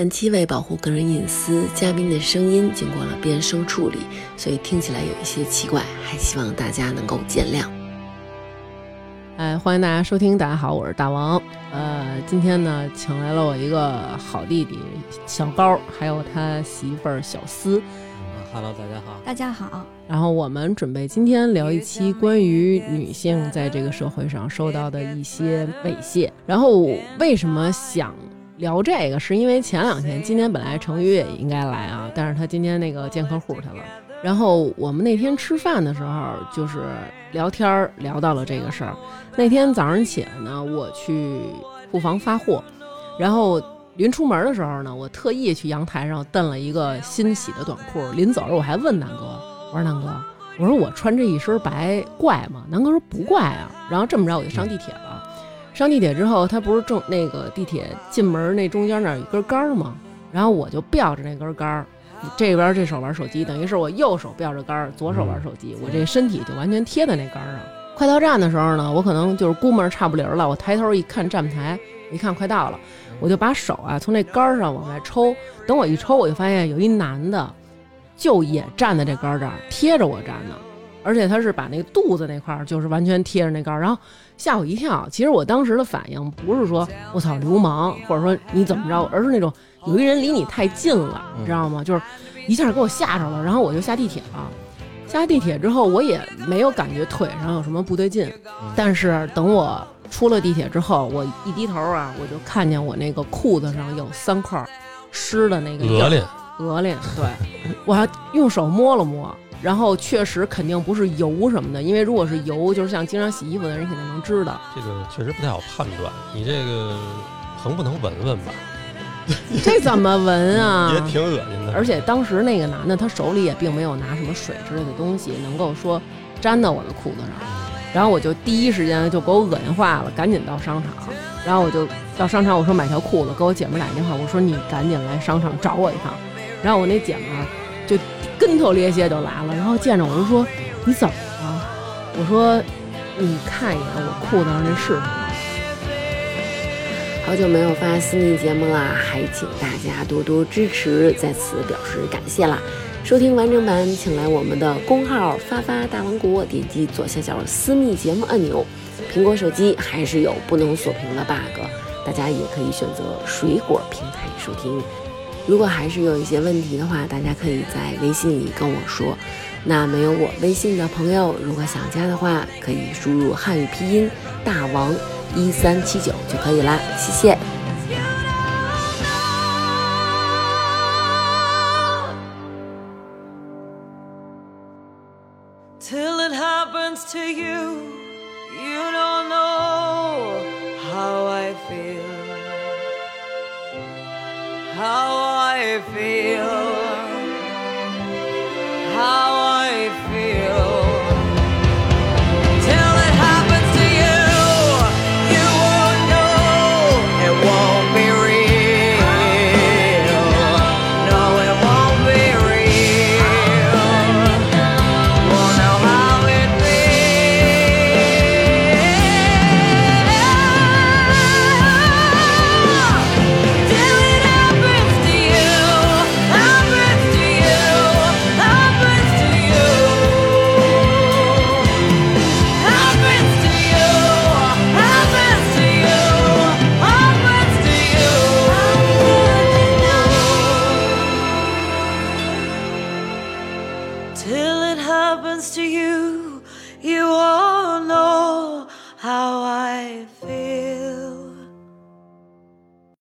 本期为保护个人隐私，嘉宾的声音经过了变声处理，所以听起来有一些奇怪，还希望大家能够见谅。哎，欢迎大家收听，大家好，我是大王。呃，今天呢，请来了我一个好弟弟小高，还有他媳妇儿小思。Hello，大家好。大家好，然后我们准备今天聊一期关于女性在这个社会上受到的一些猥亵。然后为什么想聊这个，是因为前两天，今天本来程宇也应该来啊，但是他今天那个见客户去了。然后我们那天吃饭的时候，就是聊天聊到了这个事儿。那天早上起来呢，我去库房发货，然后临出门的时候呢，我特意去阳台上蹬了一个新洗的短裤。临走时我还问南哥，我说南哥，我说我穿这一身白怪吗？南哥说不怪啊。然后这么着我就上地铁了。上地铁之后，他不是正那个地铁进门那中间那儿有一根杆儿吗？然后我就吊着那根杆儿，这边这手玩手机，等于是我右手吊着杆儿，左手玩手机，我这身体就完全贴在那杆儿上。快到站的时候呢，我可能就是估摸着差不离儿了，我抬头一看站台，一看快到了，我就把手啊从那杆儿上往外抽。等我一抽，我就发现有一男的，就也站在这杆儿这儿，贴着我站呢，而且他是把那个肚子那块儿就是完全贴着那杆儿，然后吓我一跳。其实我当时的反应不是说我操流氓，或者说你怎么着，而是那种有一人离你太近了，你知道吗？就是一下给我吓着了，然后我就下地铁了。下地铁之后，我也没有感觉腿上有什么不对劲，但是等我出了地铁之后，我一低头啊，我就看见我那个裤子上有三块湿的那个鹅脸，鹅脸，对我还用手摸了摸，然后确实肯定不是油什么的，因为如果是油，就是像经常洗衣服的人肯定能知道。这个确实不太好判断。你这个横不能闻闻吧？这怎么闻啊？也挺恶心的。而且当时那个男的，他手里也并没有拿什么水之类的东西，能够说粘到我的裤子上。然后我就第一时间就给我恶心化了，赶紧到商场。然后我就到商场，我说买条裤子，给我姐们儿打一电话，我说你赶紧来商场找我一趟。然后我那姐们儿就跟头咧些就来了，然后见着我就说你怎么了？我说你看一眼我裤子上这是什么？好久没有发私密节目啦，还请大家多多支持，在此表示感谢啦！收听完整版，请来我们的公号“发发大王国”，点击左下角私密节目按钮。苹果手机还是有不能锁屏的 bug，大家也可以选择水果平台收听。如果还是有一些问题的话，大家可以在微信里跟我说。那没有我微信的朋友，如果想加的话，可以输入汉语拼音“大王一三七九”就可以啦。谢谢。till it happens to you. You don't know feel. You, you all